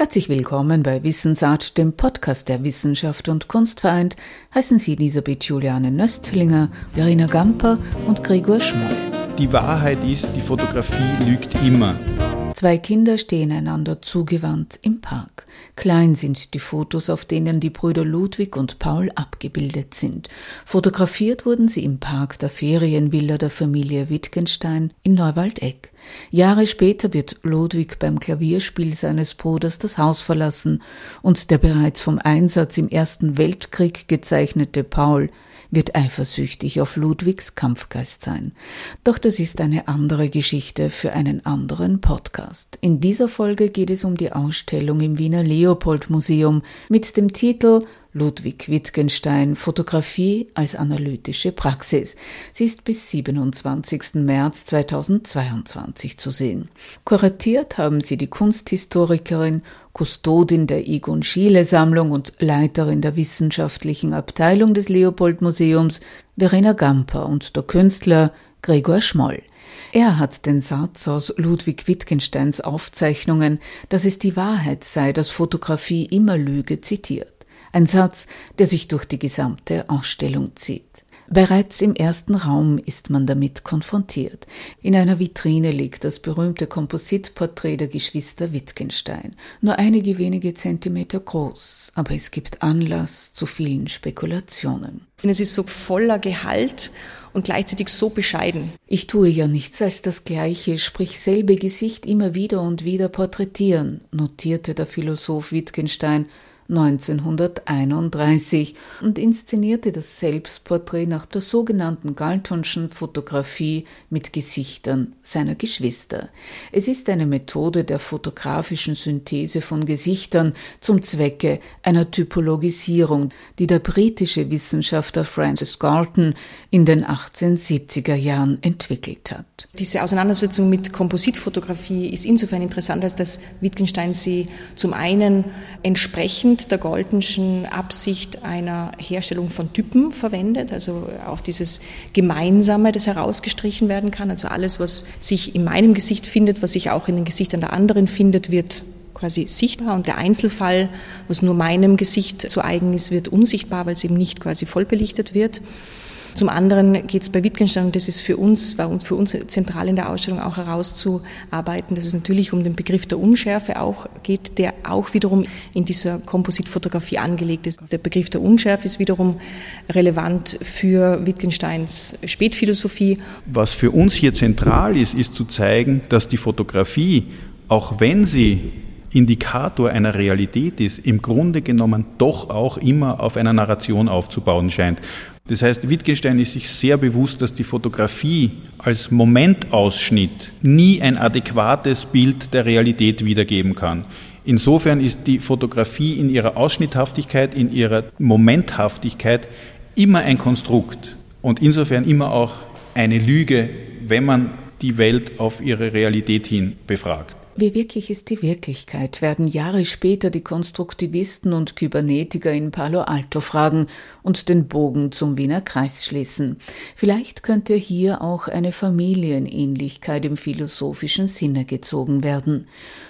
Herzlich willkommen bei Wissensart, dem Podcast der Wissenschaft und Kunst vereint. Heißen Sie Elisabeth Juliane Nöstlinger, Verena Gamper und Gregor Schmoll. Die Wahrheit ist, die Fotografie lügt immer. Zwei Kinder stehen einander zugewandt im Park. Klein sind die Fotos, auf denen die Brüder Ludwig und Paul abgebildet sind. Fotografiert wurden sie im Park der Ferienvilla der Familie Wittgenstein in Neuwaldeck. Jahre später wird Ludwig beim Klavierspiel seines Bruders das Haus verlassen und der bereits vom Einsatz im Ersten Weltkrieg gezeichnete Paul wird eifersüchtig auf Ludwigs Kampfgeist sein. Doch das ist eine andere Geschichte für einen anderen Podcast. In dieser Folge geht es um die Ausstellung im Wiener Leopold Museum mit dem Titel Ludwig Wittgenstein Fotografie als analytische Praxis. Sie ist bis 27. März 2022 zu sehen. Kuratiert haben sie die Kunsthistorikerin, Kustodin der Egon Schiele Sammlung und Leiterin der wissenschaftlichen Abteilung des Leopold Museums Verena Gamper und der Künstler Gregor Schmoll. Er hat den Satz aus Ludwig Wittgensteins Aufzeichnungen, dass es die Wahrheit sei, dass Fotografie immer Lüge zitiert. Ein Satz, der sich durch die gesamte Ausstellung zieht. Bereits im ersten Raum ist man damit konfrontiert. In einer Vitrine liegt das berühmte Kompositporträt der Geschwister Wittgenstein, nur einige wenige Zentimeter groß, aber es gibt Anlass zu vielen Spekulationen. Es ist so voller Gehalt und gleichzeitig so bescheiden. Ich tue ja nichts als das gleiche, sprich selbe Gesicht immer wieder und wieder porträtieren, notierte der Philosoph Wittgenstein 1931 und inszenierte das Selbstporträt nach der sogenannten Galtonschen Fotografie mit Gesichtern seiner Geschwister. Es ist eine Methode der fotografischen Synthese von Gesichtern zum Zwecke einer Typologisierung, die der britische Wissenschaftler Francis Galton in den 1870er Jahren entwickelt hat. Diese Auseinandersetzung mit Kompositfotografie ist insofern interessant, als dass Wittgenstein sie zum einen entsprechend der Goldenschen Absicht einer Herstellung von Typen verwendet, also auch dieses Gemeinsame, das herausgestrichen werden kann. Also alles, was sich in meinem Gesicht findet, was sich auch in den Gesichtern der anderen findet, wird quasi sichtbar und der Einzelfall, was nur meinem Gesicht zu eigen ist, wird unsichtbar, weil es eben nicht quasi vollbelichtet wird. Zum anderen geht es bei Wittgenstein, und das ist für uns, war für uns zentral in der Ausstellung auch herauszuarbeiten, dass es natürlich um den Begriff der Unschärfe auch geht, der auch wiederum in dieser Kompositfotografie angelegt ist. Der Begriff der Unschärfe ist wiederum relevant für Wittgensteins Spätphilosophie. Was für uns hier zentral ist, ist zu zeigen, dass die Fotografie, auch wenn sie Indikator einer Realität ist, im Grunde genommen doch auch immer auf einer Narration aufzubauen scheint. Das heißt, Wittgenstein ist sich sehr bewusst, dass die Fotografie als Momentausschnitt nie ein adäquates Bild der Realität wiedergeben kann. Insofern ist die Fotografie in ihrer Ausschnitthaftigkeit, in ihrer Momenthaftigkeit immer ein Konstrukt und insofern immer auch eine Lüge, wenn man die Welt auf ihre Realität hin befragt. Wie wirklich ist die Wirklichkeit, werden Jahre später die Konstruktivisten und Kybernetiker in Palo Alto fragen und den Bogen zum Wiener Kreis schließen. Vielleicht könnte hier auch eine Familienähnlichkeit im philosophischen Sinne gezogen werden.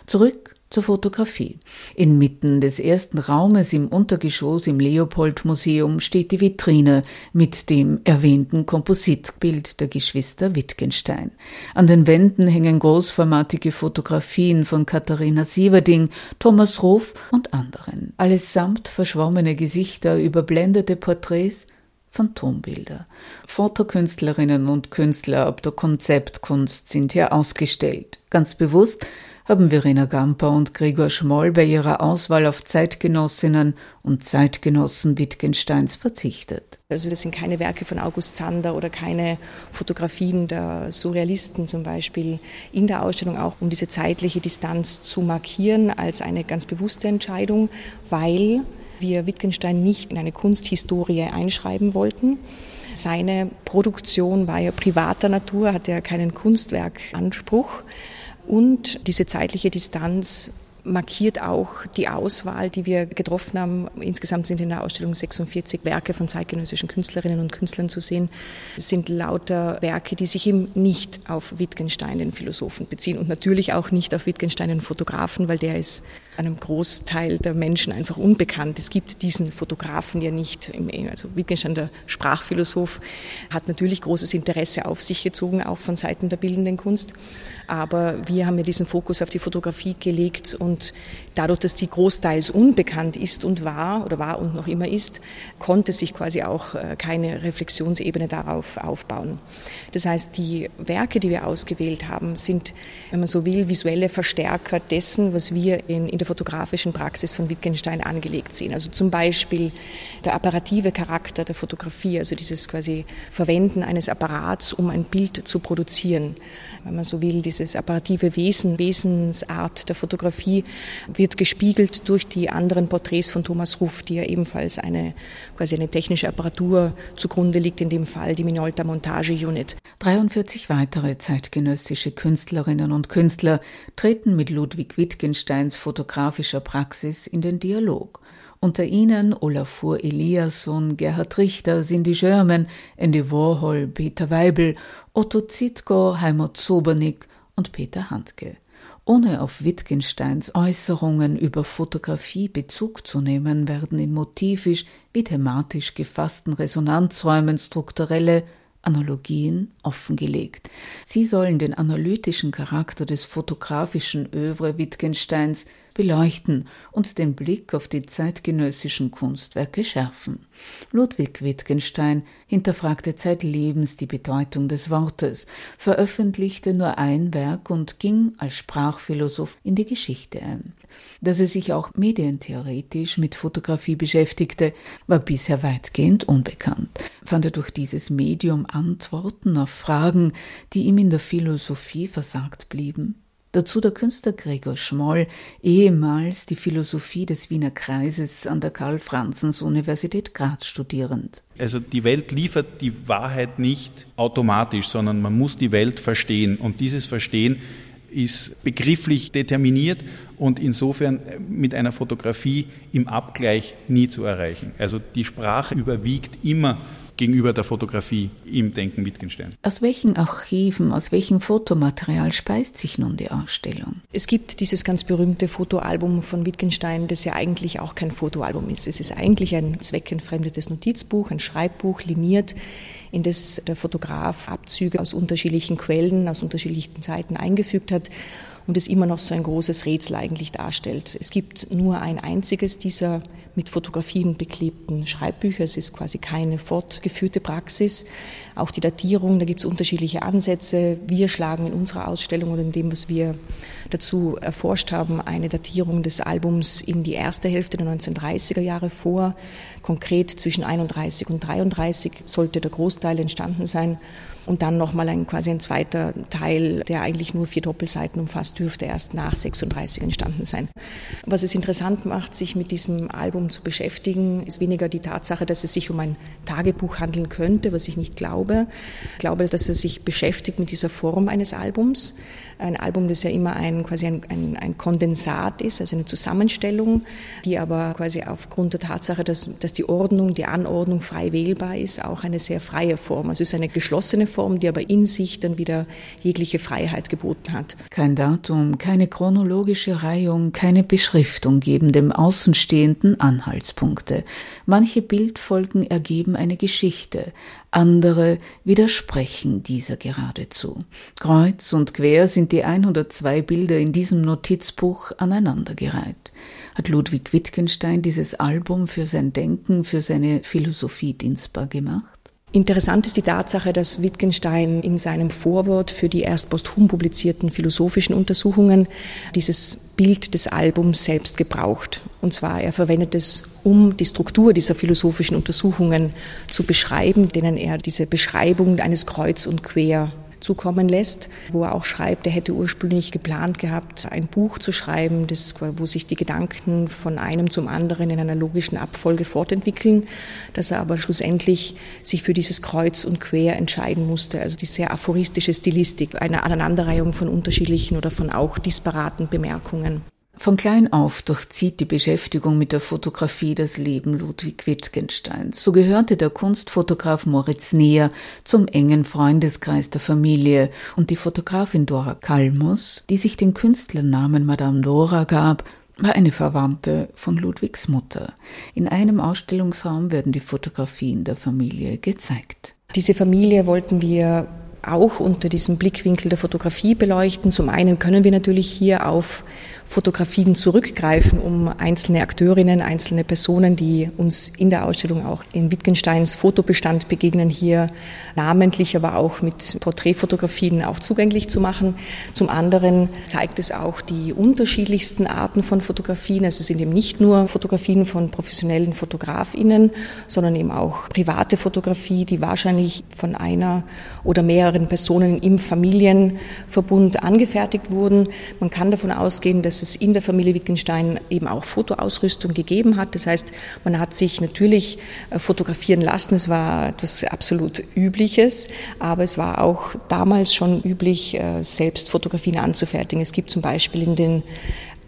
Zurück zur Fotografie. Inmitten des ersten Raumes im Untergeschoss im Leopold-Museum steht die Vitrine mit dem erwähnten Kompositbild der Geschwister Wittgenstein. An den Wänden hängen großformatige Fotografien von Katharina Sieverding, Thomas Ruf und anderen. Allesamt verschwommene Gesichter, überblendete Porträts, Phantombilder. Fotokünstlerinnen und Künstler ab der Konzeptkunst sind hier ausgestellt. Ganz bewusst haben Verena Gamper und Gregor Schmoll bei ihrer Auswahl auf Zeitgenossinnen und Zeitgenossen Wittgensteins verzichtet. Also das sind keine Werke von August Zander oder keine Fotografien der Surrealisten zum Beispiel in der Ausstellung, auch um diese zeitliche Distanz zu markieren als eine ganz bewusste Entscheidung, weil wir Wittgenstein nicht in eine Kunsthistorie einschreiben wollten. Seine Produktion war ja privater Natur, hatte ja keinen Kunstwerkanspruch. Und diese zeitliche Distanz markiert auch die Auswahl, die wir getroffen haben. Insgesamt sind in der Ausstellung 46 Werke von zeitgenössischen Künstlerinnen und Künstlern zu sehen. Es sind lauter Werke, die sich eben nicht auf Wittgenstein, den Philosophen, beziehen und natürlich auch nicht auf Wittgenstein, den Fotografen, weil der ist einem Großteil der Menschen einfach unbekannt. Es gibt diesen Fotografen ja nicht. Also Wittgenstein, der Sprachphilosoph, hat natürlich großes Interesse auf sich gezogen, auch von Seiten der bildenden Kunst. Aber wir haben ja diesen Fokus auf die Fotografie gelegt und dadurch, dass die großteils unbekannt ist und war oder war und noch immer ist, konnte sich quasi auch äh, keine Reflexionsebene darauf aufbauen. Das heißt, die Werke, die wir ausgewählt haben, sind, wenn man so will, visuelle Verstärker dessen, was wir in, in der fotografischen Praxis von Wittgenstein angelegt sehen. Also zum Beispiel der apparative Charakter der Fotografie, also dieses quasi Verwenden eines Apparats, um ein Bild zu produzieren. Wenn man so will, dieses apparative Wesen, Wesensart der Fotografie wird gespiegelt durch die anderen Porträts von Thomas Ruff, die ja ebenfalls eine quasi eine technische Apparatur zugrunde liegt, in dem Fall die Minolta Montage Unit. 43 weitere zeitgenössische Künstlerinnen und Künstler treten mit Ludwig Wittgensteins fotografischer Praxis in den Dialog. Unter ihnen Olafur Eliasson, Gerhard Richter, Cindy Scherman, Andy Warhol, Peter Weibel, Otto Zitko, Heimat Zobernick und Peter Handke. Ohne auf Wittgensteins Äußerungen über Fotografie Bezug zu nehmen, werden in motivisch wie thematisch gefassten Resonanzräumen strukturelle Analogien offengelegt. Sie sollen den analytischen Charakter des fotografischen Övre Wittgensteins beleuchten und den Blick auf die zeitgenössischen Kunstwerke schärfen. Ludwig Wittgenstein hinterfragte zeitlebens die Bedeutung des Wortes, veröffentlichte nur ein Werk und ging als Sprachphilosoph in die Geschichte ein. Dass er sich auch medientheoretisch mit Fotografie beschäftigte, war bisher weitgehend unbekannt. Fand er durch dieses Medium Antworten auf Fragen, die ihm in der Philosophie versagt blieben? Dazu der Künstler Gregor Schmoll, ehemals die Philosophie des Wiener Kreises an der Karl-Franzens-Universität Graz studierend. Also die Welt liefert die Wahrheit nicht automatisch, sondern man muss die Welt verstehen. Und dieses Verstehen ist begrifflich determiniert und insofern mit einer Fotografie im Abgleich nie zu erreichen. Also die Sprache überwiegt immer gegenüber der Fotografie im Denken Wittgenstein. Aus welchen Archiven, aus welchem Fotomaterial speist sich nun die Ausstellung? Es gibt dieses ganz berühmte Fotoalbum von Wittgenstein, das ja eigentlich auch kein Fotoalbum ist. Es ist eigentlich ein zweckentfremdetes Notizbuch, ein Schreibbuch, liniert, in das der Fotograf Abzüge aus unterschiedlichen Quellen, aus unterschiedlichen Zeiten eingefügt hat und es immer noch so ein großes Rätsel eigentlich darstellt. Es gibt nur ein einziges dieser mit Fotografien beklebten Schreibbücher. Es ist quasi keine fortgeführte Praxis. Auch die Datierung, da gibt es unterschiedliche Ansätze. Wir schlagen in unserer Ausstellung oder in dem, was wir dazu erforscht haben, eine Datierung des Albums in die erste Hälfte der 1930er Jahre vor. Konkret zwischen 31 und 33 sollte der Großteil entstanden sein und dann nochmal ein quasi ein zweiter Teil, der eigentlich nur vier Doppelseiten umfasst, dürfte erst nach 36 entstanden sein. Was es interessant macht, sich mit diesem Album zu beschäftigen, ist weniger die Tatsache, dass es sich um ein Tagebuch handeln könnte, was ich nicht glaube. Ich glaube, dass er sich beschäftigt mit dieser Form eines Albums. Ein Album, das ja immer ein, quasi ein, ein, ein Kondensat ist, also eine Zusammenstellung, die aber quasi aufgrund der Tatsache, dass, dass die Ordnung, die Anordnung frei wählbar ist, auch eine sehr freie Form. Also es ist eine geschlossene Form, die aber in sich dann wieder jegliche Freiheit geboten hat. Kein Datum, keine chronologische Reihung, keine Beschriftung geben dem Außenstehenden Anhaltspunkte. Manche Bildfolgen ergeben eine Geschichte, andere widersprechen dieser geradezu. Kreuz und quer sind die 102 Bilder in diesem Notizbuch aneinandergereiht. Hat Ludwig Wittgenstein dieses Album für sein Denken, für seine Philosophie dienstbar gemacht? Interessant ist die Tatsache, dass Wittgenstein in seinem Vorwort für die erst posthum publizierten philosophischen Untersuchungen dieses Bild des Albums selbst gebraucht. Und zwar, er verwendet es, um die Struktur dieser philosophischen Untersuchungen zu beschreiben, denen er diese Beschreibung eines Kreuz und Quer zukommen lässt, wo er auch schreibt, er hätte ursprünglich geplant gehabt, ein Buch zu schreiben, das, wo sich die Gedanken von einem zum anderen in einer logischen Abfolge fortentwickeln, dass er aber schlussendlich sich für dieses Kreuz und Quer entscheiden musste, also die sehr aphoristische Stilistik, eine Aneinanderreihung von unterschiedlichen oder von auch disparaten Bemerkungen. Von klein auf durchzieht die Beschäftigung mit der Fotografie das Leben Ludwig Wittgensteins. So gehörte der Kunstfotograf Moritz Neher zum engen Freundeskreis der Familie und die Fotografin Dora Kalmus, die sich den Künstlernamen Madame Dora gab, war eine Verwandte von Ludwigs Mutter. In einem Ausstellungsraum werden die Fotografien der Familie gezeigt. Diese Familie wollten wir auch unter diesem Blickwinkel der Fotografie beleuchten. Zum einen können wir natürlich hier auf Fotografien zurückgreifen, um einzelne Akteurinnen, einzelne Personen, die uns in der Ausstellung auch in Wittgensteins Fotobestand begegnen, hier namentlich, aber auch mit Porträtfotografien auch zugänglich zu machen. Zum anderen zeigt es auch die unterschiedlichsten Arten von Fotografien. Also es sind eben nicht nur Fotografien von professionellen Fotografinnen, sondern eben auch private Fotografie, die wahrscheinlich von einer oder mehreren Personen im Familienverbund angefertigt wurden. Man kann davon ausgehen, dass es in der Familie Wittgenstein eben auch Fotoausrüstung gegeben hat. Das heißt, man hat sich natürlich äh, fotografieren lassen. Es war etwas absolut Übliches, aber es war auch damals schon üblich, äh, selbst Fotografien anzufertigen. Es gibt zum Beispiel in den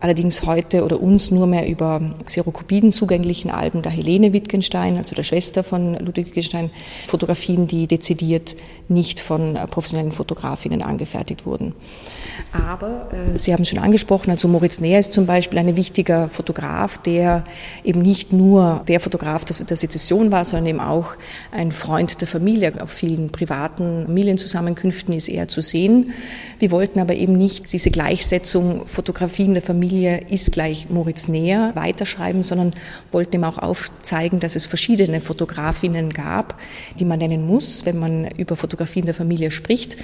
allerdings heute oder uns nur mehr über Xerokopiden zugänglichen Alben der Helene Wittgenstein, also der Schwester von Ludwig Wittgenstein, Fotografien, die dezidiert nicht von professionellen Fotografinnen angefertigt wurden. Aber äh, Sie haben schon angesprochen, also Moritz Näher ist zum Beispiel ein wichtiger Fotograf, der eben nicht nur der Fotograf der Sezession war, sondern eben auch ein Freund der Familie. Auf vielen privaten Familienzusammenkünften ist er zu sehen. Wir wollten aber eben nicht diese Gleichsetzung Fotografien der Familie ist gleich Moritz Näher weiterschreiben, sondern wollten eben auch aufzeigen, dass es verschiedene Fotografinnen gab, die man nennen muss, wenn man über Fotografien der Familie spricht.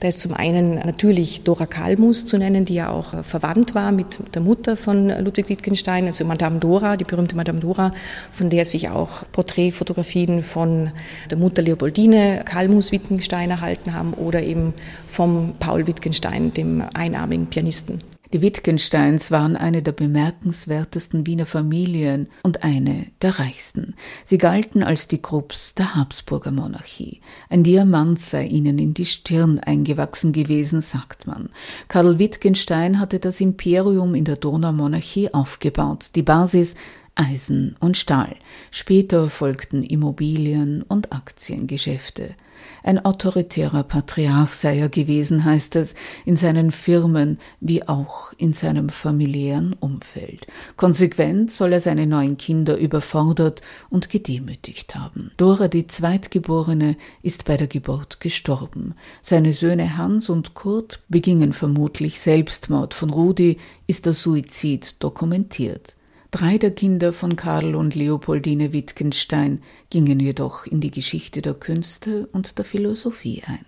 Da ist zum einen natürlich Dora Kalmus zu nennen, die ja auch äh, verwandt war mit der Mutter von Ludwig Wittgenstein, also Madame Dora, die berühmte Madame Dora, von der sich auch Porträtfotografien von der Mutter Leopoldine Kalmus Wittgenstein erhalten haben oder eben vom Paul Wittgenstein, dem einarmigen Pianisten. Die Wittgensteins waren eine der bemerkenswertesten Wiener Familien und eine der reichsten. Sie galten als die Krupps der Habsburger Monarchie. Ein Diamant sei ihnen in die Stirn eingewachsen gewesen, sagt man. Karl Wittgenstein hatte das Imperium in der Donaumonarchie aufgebaut. Die Basis Eisen und Stahl. Später folgten Immobilien und Aktiengeschäfte. Ein autoritärer Patriarch sei er gewesen, heißt es, in seinen Firmen wie auch in seinem familiären Umfeld. Konsequent soll er seine neuen Kinder überfordert und gedemütigt haben. Dora, die Zweitgeborene, ist bei der Geburt gestorben. Seine Söhne Hans und Kurt begingen vermutlich Selbstmord. Von Rudi ist der Suizid dokumentiert. Drei der Kinder von Karl und Leopoldine Wittgenstein gingen jedoch in die Geschichte der Künste und der Philosophie ein.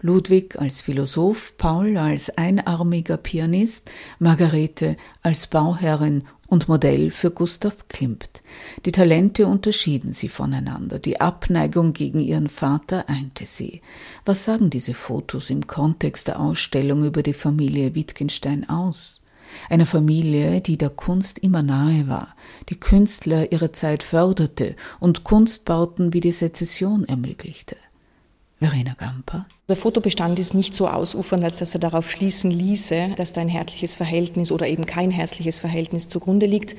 Ludwig als Philosoph, Paul als einarmiger Pianist, Margarete als Bauherrin und Modell für Gustav Klimt. Die Talente unterschieden sie voneinander, die Abneigung gegen ihren Vater einte sie. Was sagen diese Fotos im Kontext der Ausstellung über die Familie Wittgenstein aus? Eine Familie, die der Kunst immer nahe war, die Künstler ihrer Zeit förderte und Kunstbauten wie die Sezession ermöglichte. Verena Gamper. Der Fotobestand ist nicht so ausufernd, als dass er darauf schließen ließe, dass da ein herzliches Verhältnis oder eben kein herzliches Verhältnis zugrunde liegt.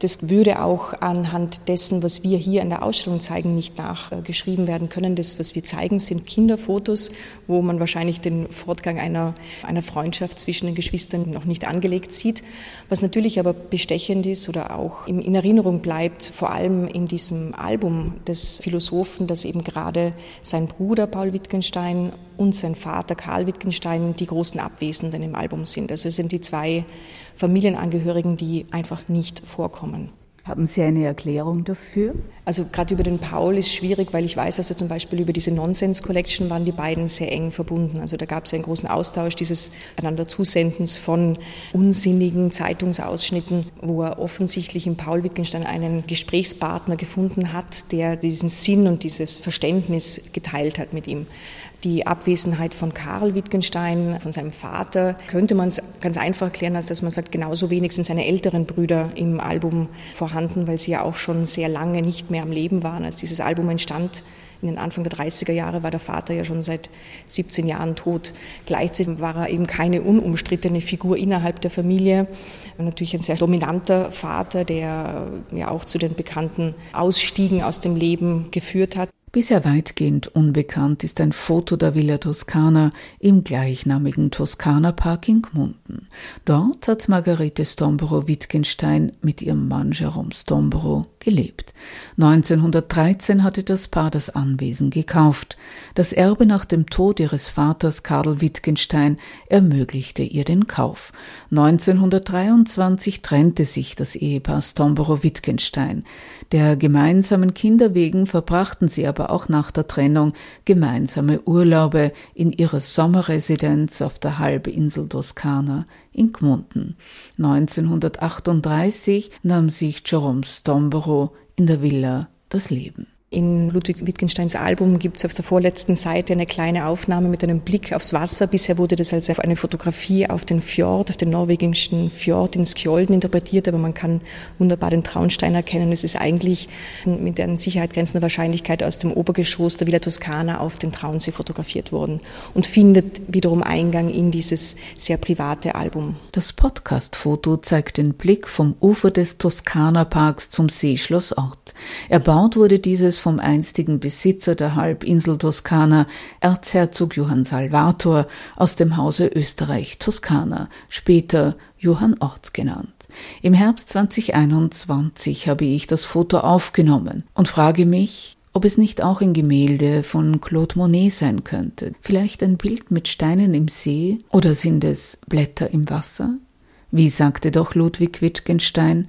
Das würde auch anhand dessen, was wir hier in der Ausstellung zeigen, nicht nachgeschrieben werden können. Das, was wir zeigen, sind Kinderfotos, wo man wahrscheinlich den Fortgang einer, einer Freundschaft zwischen den Geschwistern noch nicht angelegt sieht. Was natürlich aber bestechend ist oder auch in Erinnerung bleibt, vor allem in diesem Album des Philosophen, dass eben gerade sein Bruder Paul Wittgenstein und sein Vater Karl Wittgenstein die großen Abwesenden im Album sind. Also es sind die zwei Familienangehörigen, die einfach nicht vorkommen. Haben Sie eine Erklärung dafür? Also gerade über den Paul ist schwierig, weil ich weiß, also zum Beispiel über diese Nonsense Collection waren die beiden sehr eng verbunden. Also da gab es einen großen Austausch dieses einander Zusendens von unsinnigen Zeitungsausschnitten, wo er offensichtlich in Paul Wittgenstein einen Gesprächspartner gefunden hat, der diesen Sinn und dieses Verständnis geteilt hat mit ihm die Abwesenheit von Karl Wittgenstein, von seinem Vater, könnte man es ganz einfach erklären, als dass man sagt, genauso wenig sind seine älteren Brüder im Album vorhanden, weil sie ja auch schon sehr lange nicht mehr am Leben waren, als dieses Album entstand. In den Anfang der 30er Jahre war der Vater ja schon seit 17 Jahren tot. Gleichzeitig war er eben keine unumstrittene Figur innerhalb der Familie. Natürlich ein sehr dominanter Vater, der ja auch zu den bekannten Ausstiegen aus dem Leben geführt hat. Bisher weitgehend unbekannt ist ein Foto der Villa Toscana im gleichnamigen Toskana Park in Gmunden. Dort hat Margarete Stomboro-Wittgenstein mit ihrem Mann Jerome Stomboro gelebt. 1913 hatte das Paar das Anwesen gekauft. Das Erbe nach dem Tod ihres Vaters Karl Wittgenstein ermöglichte ihr den Kauf. 1923 trennte sich das Ehepaar Stomboro-Wittgenstein. Der gemeinsamen Kinder wegen verbrachten sie aber auch nach der Trennung gemeinsame Urlaube in ihrer Sommerresidenz auf der Halbinsel Toskana in Gmunden. 1938 nahm sich Jerome Stomboro in der Villa das Leben. In Ludwig Wittgensteins Album gibt es auf der vorletzten Seite eine kleine Aufnahme mit einem Blick aufs Wasser. Bisher wurde das als eine Fotografie auf den Fjord, auf den norwegischen Fjord in Skjolden interpretiert, aber man kann wunderbar den Traunstein erkennen. Es ist eigentlich mit der Sicherheit grenzender Wahrscheinlichkeit aus dem Obergeschoss der Villa Toscana auf den Traunsee fotografiert worden und findet wiederum Eingang in dieses sehr private Album. Das Podcast-Foto zeigt den Blick vom Ufer des Toskana-Parks zum Seeschlossort. Erbaut wurde dieses vom einstigen Besitzer der Halbinsel Toskana, Erzherzog Johann Salvator aus dem Hause Österreich-Toskana, später Johann Orts genannt. Im Herbst 2021 habe ich das Foto aufgenommen und frage mich, ob es nicht auch ein Gemälde von Claude Monet sein könnte. Vielleicht ein Bild mit Steinen im See oder sind es Blätter im Wasser? Wie sagte doch Ludwig Wittgenstein,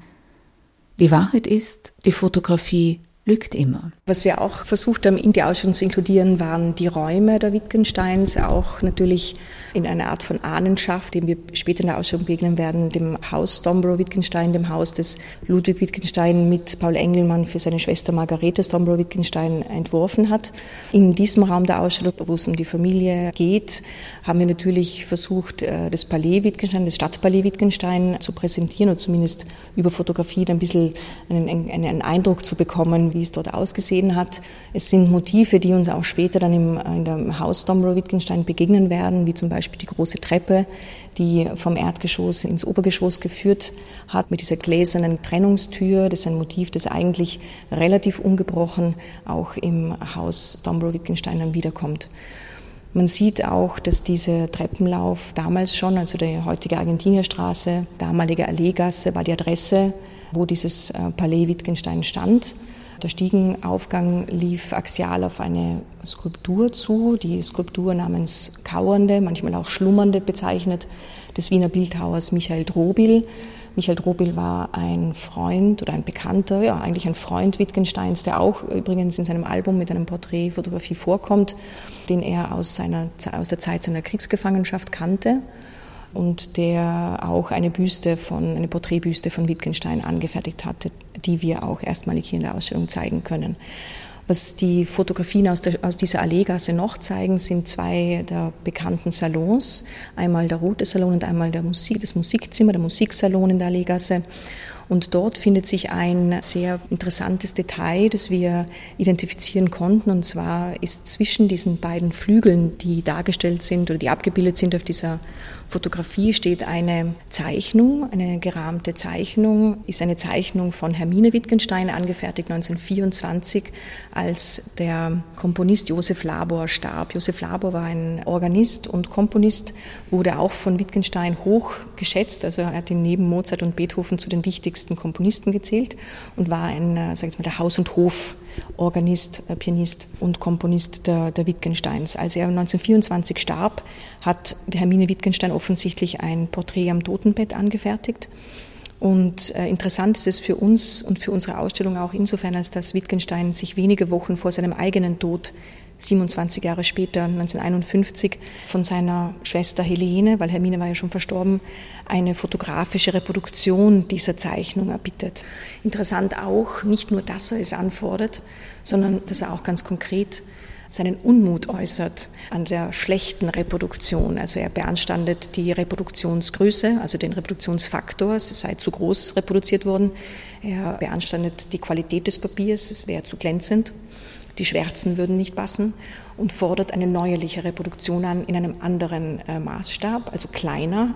die Wahrheit ist, die Fotografie lügt immer. Was wir auch versucht haben, in die Ausstellung zu inkludieren, waren die Räume der Wittgensteins, auch natürlich in einer Art von Ahnenschaft, dem wir später in der Ausstellung begegnen werden, dem Haus Stombro Wittgenstein, dem Haus des Ludwig Wittgenstein mit Paul Engelmann für seine Schwester Margarete Stombro Wittgenstein entworfen hat. In diesem Raum der Ausstellung, wo es um die Familie geht, haben wir natürlich versucht, äh, das Palais Wittgenstein, das Stadtpalais Wittgenstein zu präsentieren und zumindest über Fotografie ein bisschen einen, einen Eindruck zu bekommen, wie es dort ausgesehen hat. Es sind Motive, die uns auch später dann im, in dem Haus Domro Wittgenstein begegnen werden, wie zum Beispiel die große Treppe, die vom Erdgeschoss ins Obergeschoss geführt hat, mit dieser gläsernen Trennungstür. Das ist ein Motiv, das eigentlich relativ ungebrochen auch im Haus Dombro Wittgenstein dann wiederkommt. Man sieht auch, dass dieser Treppenlauf damals schon, also die heutige Argentinierstraße, damalige Alleegasse, war die Adresse, wo dieses äh, Palais Wittgenstein stand. Der Stiegenaufgang lief axial auf eine Skulptur zu, die Skulptur namens Kauernde, manchmal auch Schlummernde bezeichnet, des Wiener Bildhauers Michael Drobil. Michael Drobil war ein Freund oder ein Bekannter, ja eigentlich ein Freund Wittgensteins, der auch übrigens in seinem Album mit einem Porträtfotografie vorkommt, den er aus, seiner, aus der Zeit seiner Kriegsgefangenschaft kannte und der auch eine Büste von, eine Porträtbüste von Wittgenstein angefertigt hatte, die wir auch erstmalig hier in der Ausstellung zeigen können. Was die Fotografien aus, der, aus dieser Alleegasse noch zeigen, sind zwei der bekannten Salons. Einmal der Rote Salon und einmal der Musik, das Musikzimmer, der Musiksalon in der Alleegasse. Und dort findet sich ein sehr interessantes Detail, das wir identifizieren konnten. Und zwar ist zwischen diesen beiden Flügeln, die dargestellt sind oder die abgebildet sind auf dieser Fotografie, steht eine Zeichnung, eine gerahmte Zeichnung, ist eine Zeichnung von Hermine Wittgenstein, angefertigt 1924, als der Komponist Josef Labor starb. Josef Labor war ein Organist und Komponist, wurde auch von Wittgenstein hoch geschätzt. Also er hat ihn neben Mozart und Beethoven zu den wichtigsten Komponisten gezählt und war ein, äh, sag ich mal, der Haus- und Hof-Organist, äh, Pianist und Komponist der, der Wittgensteins. Als er 1924 starb, hat Hermine Wittgenstein offensichtlich ein Porträt am Totenbett angefertigt. Und äh, interessant ist es für uns und für unsere Ausstellung auch insofern, als dass Wittgenstein sich wenige Wochen vor seinem eigenen Tod 27 Jahre später, 1951, von seiner Schwester Helene, weil Hermine war ja schon verstorben, eine fotografische Reproduktion dieser Zeichnung erbittet. Interessant auch, nicht nur, dass er es anfordert, sondern dass er auch ganz konkret seinen Unmut äußert an der schlechten Reproduktion. Also er beanstandet die Reproduktionsgröße, also den Reproduktionsfaktor, es sei zu groß reproduziert worden. Er beanstandet die Qualität des Papiers, es wäre zu glänzend die Schwärzen würden nicht passen und fordert eine neuerliche Reproduktion an in einem anderen äh, Maßstab, also kleiner,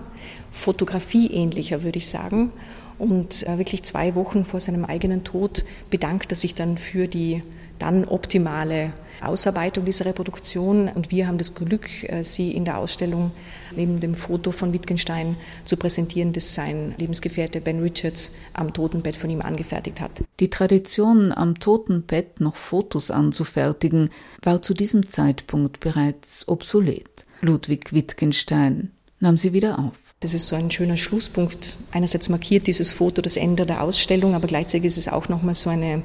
fotografieähnlicher würde ich sagen. Und äh, wirklich zwei Wochen vor seinem eigenen Tod bedankt er sich dann für die dann optimale Ausarbeitung dieser Reproduktion. Und wir haben das Glück, äh, sie in der Ausstellung neben dem Foto von Wittgenstein zu präsentieren, das sein Lebensgefährte Ben Richards am Totenbett von ihm angefertigt hat. Die Tradition, am Totenbett noch Fotos anzufertigen, war zu diesem Zeitpunkt bereits obsolet. Ludwig Wittgenstein nahm sie wieder auf. Das ist so ein schöner Schlusspunkt. Einerseits markiert dieses Foto das Ende der Ausstellung, aber gleichzeitig ist es auch nochmal so ein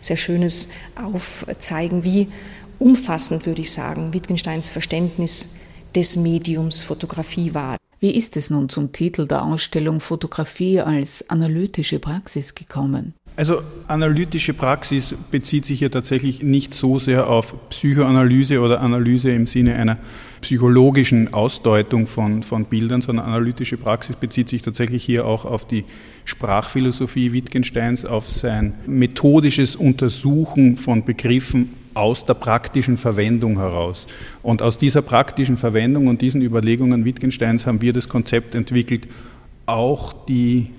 sehr schönes Aufzeigen, wie umfassend, würde ich sagen, Wittgensteins Verständnis des Mediums Fotografie war. Wie ist es nun zum Titel der Ausstellung Fotografie als analytische Praxis gekommen? Also analytische Praxis bezieht sich ja tatsächlich nicht so sehr auf Psychoanalyse oder Analyse im Sinne einer psychologischen Ausdeutung von, von Bildern, sondern analytische Praxis bezieht sich tatsächlich hier auch auf die Sprachphilosophie Wittgensteins, auf sein methodisches Untersuchen von Begriffen aus der praktischen Verwendung heraus. Und aus dieser praktischen Verwendung und diesen Überlegungen Wittgensteins haben wir das Konzept entwickelt, auch die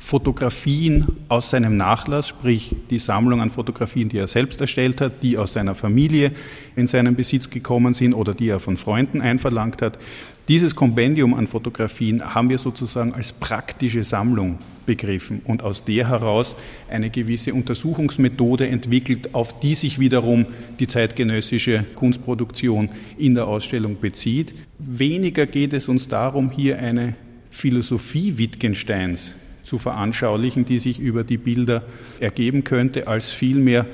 Fotografien aus seinem Nachlass, sprich die Sammlung an Fotografien, die er selbst erstellt hat, die aus seiner Familie in seinen Besitz gekommen sind oder die er von Freunden einverlangt hat. Dieses Kompendium an Fotografien haben wir sozusagen als praktische Sammlung begriffen und aus der heraus eine gewisse Untersuchungsmethode entwickelt, auf die sich wiederum die zeitgenössische Kunstproduktion in der Ausstellung bezieht. Weniger geht es uns darum, hier eine Philosophie Wittgensteins zu veranschaulichen, die sich über die Bilder ergeben könnte, als vielmehr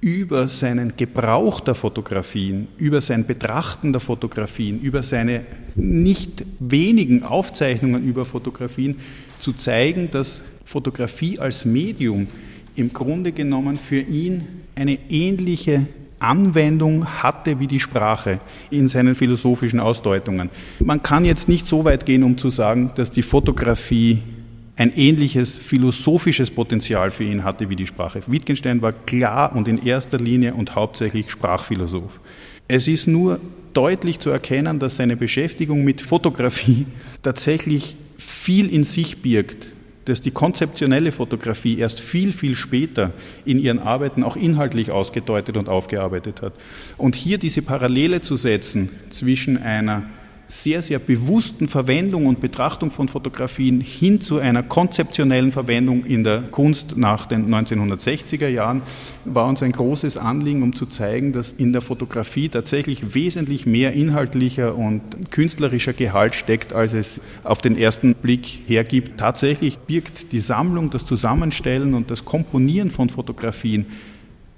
über seinen Gebrauch der Fotografien, über sein Betrachten der Fotografien, über seine nicht wenigen Aufzeichnungen über Fotografien zu zeigen, dass Fotografie als Medium im Grunde genommen für ihn eine ähnliche Anwendung hatte wie die Sprache in seinen philosophischen Ausdeutungen. Man kann jetzt nicht so weit gehen, um zu sagen, dass die Fotografie ein ähnliches philosophisches Potenzial für ihn hatte wie die Sprache. Wittgenstein war klar und in erster Linie und hauptsächlich Sprachphilosoph. Es ist nur deutlich zu erkennen, dass seine Beschäftigung mit Fotografie tatsächlich viel in sich birgt, dass die konzeptionelle Fotografie erst viel, viel später in ihren Arbeiten auch inhaltlich ausgedeutet und aufgearbeitet hat. Und hier diese Parallele zu setzen zwischen einer sehr, sehr bewussten Verwendung und Betrachtung von Fotografien hin zu einer konzeptionellen Verwendung in der Kunst nach den 1960er Jahren war uns ein großes Anliegen, um zu zeigen, dass in der Fotografie tatsächlich wesentlich mehr inhaltlicher und künstlerischer Gehalt steckt, als es auf den ersten Blick hergibt. Tatsächlich birgt die Sammlung, das Zusammenstellen und das Komponieren von Fotografien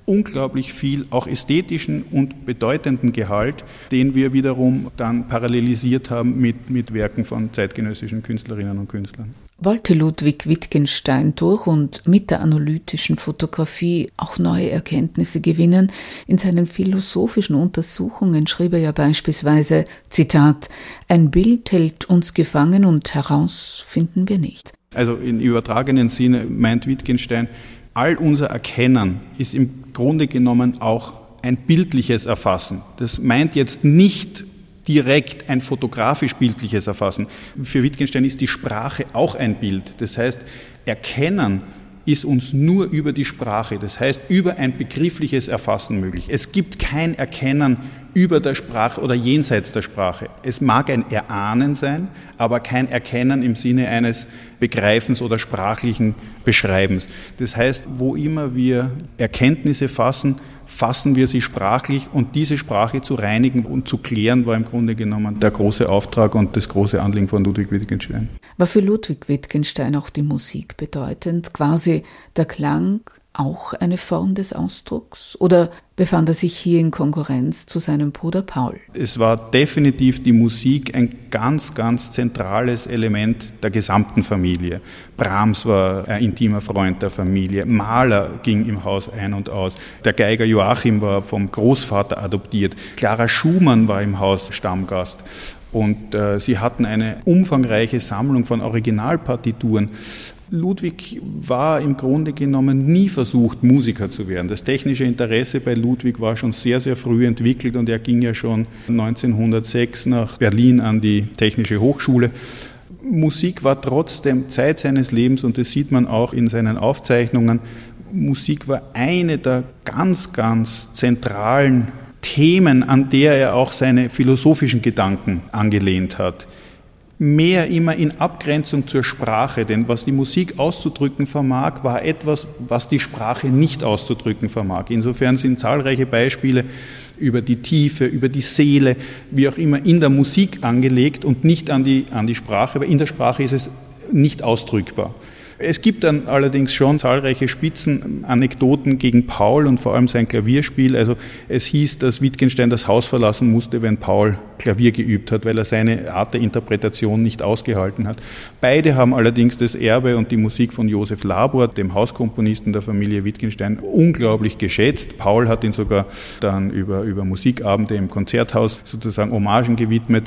unglaublich viel auch ästhetischen und bedeutenden Gehalt, den wir wiederum dann parallelisiert haben mit, mit Werken von zeitgenössischen Künstlerinnen und Künstlern. Wollte Ludwig Wittgenstein durch und mit der analytischen Fotografie auch neue Erkenntnisse gewinnen? In seinen philosophischen Untersuchungen schrieb er ja beispielsweise, Zitat, ein Bild hält uns gefangen und heraus finden wir nicht. Also in übertragenen Sinne meint Wittgenstein, all unser Erkennen ist im Grunde genommen auch ein bildliches Erfassen. Das meint jetzt nicht direkt ein fotografisch-bildliches Erfassen. Für Wittgenstein ist die Sprache auch ein Bild. Das heißt, Erkennen ist uns nur über die Sprache, das heißt über ein begriffliches Erfassen möglich. Es gibt kein Erkennen über der Sprache oder jenseits der Sprache. Es mag ein Erahnen sein, aber kein Erkennen im Sinne eines Begreifens oder sprachlichen Beschreibens. Das heißt, wo immer wir Erkenntnisse fassen, fassen wir sie sprachlich und diese Sprache zu reinigen und zu klären, war im Grunde genommen der große Auftrag und das große Anliegen von Ludwig Wittgenstein. War für Ludwig Wittgenstein auch die Musik bedeutend, quasi der Klang auch eine Form des Ausdrucks oder befand er sich hier in Konkurrenz zu seinem Bruder Paul? Es war definitiv die Musik ein ganz, ganz zentrales Element der gesamten Familie. Brahms war ein intimer Freund der Familie, Mahler ging im Haus ein und aus, der Geiger Joachim war vom Großvater adoptiert, Clara Schumann war im Haus Stammgast. Und äh, sie hatten eine umfangreiche Sammlung von Originalpartituren. Ludwig war im Grunde genommen nie versucht, Musiker zu werden. Das technische Interesse bei Ludwig war schon sehr, sehr früh entwickelt und er ging ja schon 1906 nach Berlin an die Technische Hochschule. Musik war trotzdem Zeit seines Lebens und das sieht man auch in seinen Aufzeichnungen, Musik war eine der ganz, ganz zentralen Themen, an der er auch seine philosophischen Gedanken angelehnt hat. Mehr immer in Abgrenzung zur Sprache, denn was die Musik auszudrücken vermag, war etwas, was die Sprache nicht auszudrücken vermag. Insofern sind zahlreiche Beispiele über die Tiefe, über die Seele, wie auch immer, in der Musik angelegt und nicht an die, an die Sprache, weil in der Sprache ist es nicht ausdrückbar. Es gibt dann allerdings schon zahlreiche Spitzenanekdoten gegen Paul und vor allem sein Klavierspiel. Also es hieß, dass Wittgenstein das Haus verlassen musste, wenn Paul Klavier geübt hat, weil er seine Art der Interpretation nicht ausgehalten hat. Beide haben allerdings das Erbe und die Musik von Josef Labor, dem Hauskomponisten der Familie Wittgenstein, unglaublich geschätzt. Paul hat ihn sogar dann über, über Musikabende im Konzerthaus sozusagen Hommagen gewidmet.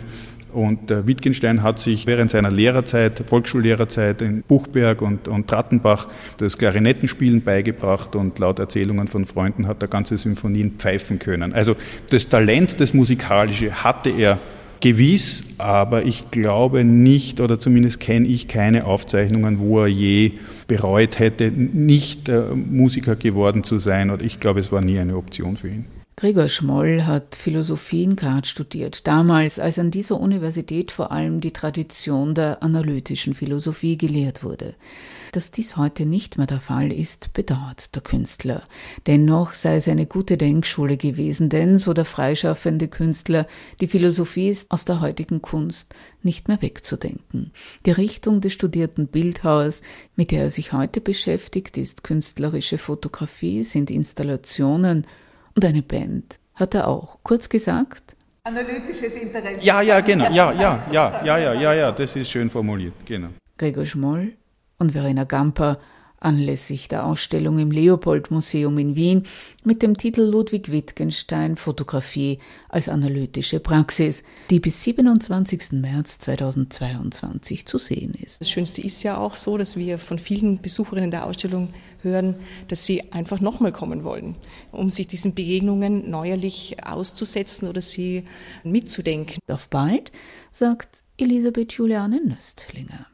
Und äh, Wittgenstein hat sich während seiner Lehrerzeit, Volksschullehrerzeit in Buchberg und, und Trattenbach das Klarinettenspielen beigebracht und laut Erzählungen von Freunden hat er ganze Symphonien pfeifen können. Also das Talent, das Musikalische hatte er gewiss, aber ich glaube nicht oder zumindest kenne ich keine Aufzeichnungen, wo er je bereut hätte, nicht äh, Musiker geworden zu sein. Oder ich glaube, es war nie eine Option für ihn. Gregor Schmoll hat Philosophie in Graz studiert, damals, als an dieser Universität vor allem die Tradition der analytischen Philosophie gelehrt wurde. Dass dies heute nicht mehr der Fall ist, bedauert der Künstler. Dennoch sei es eine gute Denkschule gewesen, denn, so der freischaffende Künstler, die Philosophie ist aus der heutigen Kunst nicht mehr wegzudenken. Die Richtung des studierten Bildhauers, mit der er sich heute beschäftigt, ist künstlerische Fotografie, sind Installationen, und eine Band hat er auch. Kurz gesagt, Analytisches Interesse. Ja, ja, genau. Ja, ja, ja, ja, ja, ja, ja, das ist schön formuliert. Genau. Gregor Schmoll und Verena Gamper anlässlich der Ausstellung im Leopold-Museum in Wien mit dem Titel Ludwig Wittgenstein Fotografie als analytische Praxis, die bis 27. März 2022 zu sehen ist. Das Schönste ist ja auch so, dass wir von vielen Besucherinnen der Ausstellung hören, dass sie einfach nochmal kommen wollen, um sich diesen Begegnungen neuerlich auszusetzen oder sie mitzudenken. Auf bald, sagt Elisabeth Juliane Nöstlinger.